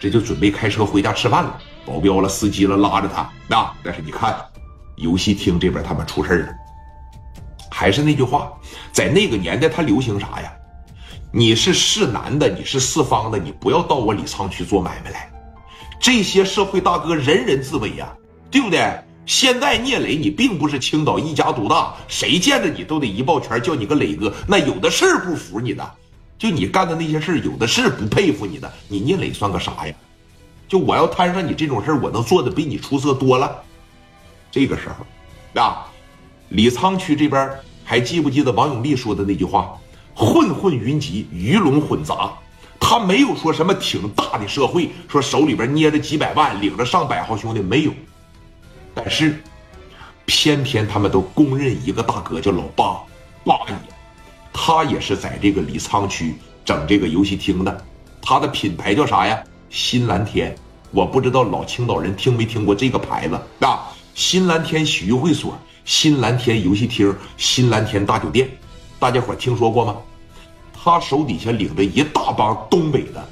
这就准备开车回家吃饭了。保镖了，司机了，拉着他。那但是你看，游戏厅这边他们出事了。还是那句话，在那个年代，他流行啥呀？你是市南的，你是四方的，你不要到我李沧区做买卖来。这些社会大哥人人自危呀，对不对？现在聂磊，你并不是青岛一家独大，谁见着你都得一抱拳叫你个磊哥。那有的是不服你的，就你干的那些事有的是不佩服你的。你聂磊算个啥呀？就我要摊上你这种事我能做的比你出色多了。这个时候，啊，李沧区这边。还记不记得王永利说的那句话？混混云集，鱼龙混杂。他没有说什么挺大的社会，说手里边捏着几百万，领着上百号兄弟没有。但是，偏偏他们都公认一个大哥叫老八八爷，他也是在这个李沧区整这个游戏厅的。他的品牌叫啥呀？新蓝天。我不知道老青岛人听没听过这个牌子啊？新蓝天洗浴会所。新蓝天游戏厅、新蓝天大酒店，大家伙听说过吗？他手底下领着一大帮东北的，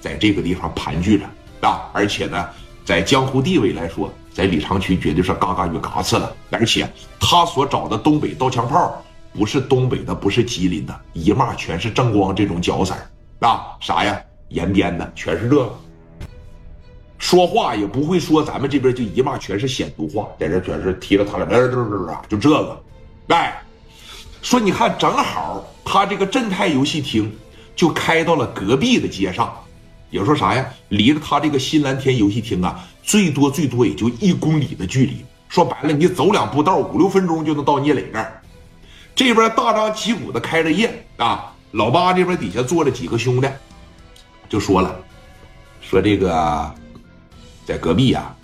在这个地方盘踞着啊！而且呢，在江湖地位来说，在李沧区绝对是嘎嘎与嘎次了。而且他所找的东北刀枪炮，不是东北的，不是吉林的，一骂全是正光这种角色啊！啥呀？延边的，全是这个。说话也不会说，咱们这边就一骂全是鲜毒话，在这全是提了他了，就这个，哎，说你看，正好他这个正泰游戏厅就开到了隔壁的街上，也说啥呀？离着他这个新蓝天游戏厅啊，最多最多也就一公里的距离。说白了，你走两步道，五六分钟就能到聂磊这儿。这边大张旗鼓的开着业啊，老八这边底下坐着几个兄弟，就说了，说这个。在隔壁呀，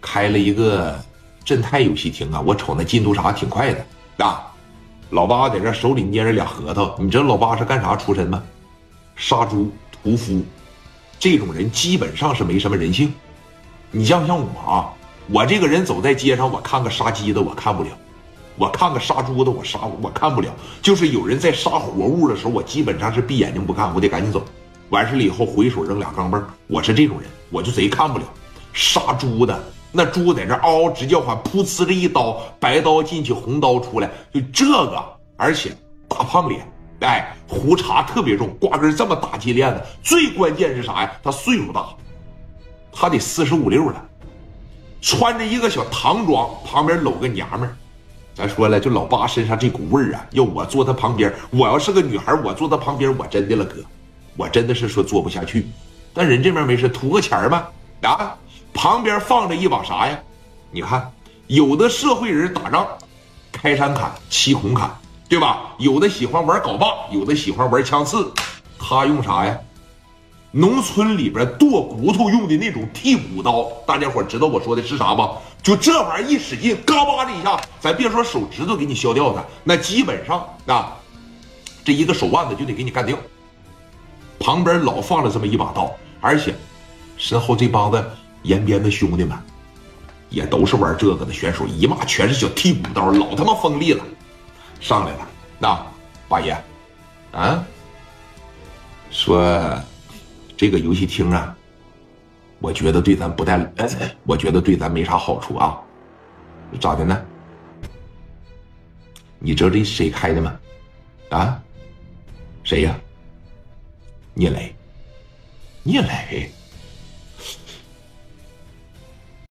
开了一个正泰游戏厅啊！我瞅那进度啥挺快的啊！老八在这手里捏着俩核桃，你知道老八是干啥出身吗？杀猪屠夫，这种人基本上是没什么人性。你像像我啊，我这个人走在街上，我看个杀鸡的我看不了，我看个杀猪的我杀我看不了。就是有人在杀活物的时候，我基本上是闭眼睛不看，我得赶紧走。完事了以后回手扔俩钢镚我是这种人，我就贼看不了。杀猪的那猪在这嗷嗷直叫唤，噗呲这一刀，白刀进去，红刀出来，就这个，而且大胖脸，哎，胡茬特别重，挂根这么大金链子，最关键是啥呀？他岁数大，他得四十五六了，穿着一个小唐装，旁边搂个娘们儿。咱说了，就老八身上这股味儿啊，要我坐他旁边，我要是个女孩，我坐他旁边，我真的了哥，我真的是说坐不下去。但人这边没事，图个钱嘛，啊。旁边放着一把啥呀？你看，有的社会人打仗，开山砍，七孔砍，对吧？有的喜欢玩镐把，有的喜欢玩枪刺，他用啥呀？农村里边剁骨头用的那种剔骨刀，大家伙知道我说的是啥吧？就这玩意儿一使劲，嘎巴的一下，咱别说手指头给你削掉它，那基本上啊，这一个手腕子就得给你干掉。旁边老放了这么一把刀，而且身后这帮子。延边的兄弟们，也都是玩这个的选手，一骂全是小剔骨刀，老他妈锋利了，上来了。那八爷，啊，说这个游戏厅啊，我觉得对咱不带，我觉得对咱没啥好处啊。咋的呢？你知道这谁开的吗？啊？谁呀？聂磊。聂磊。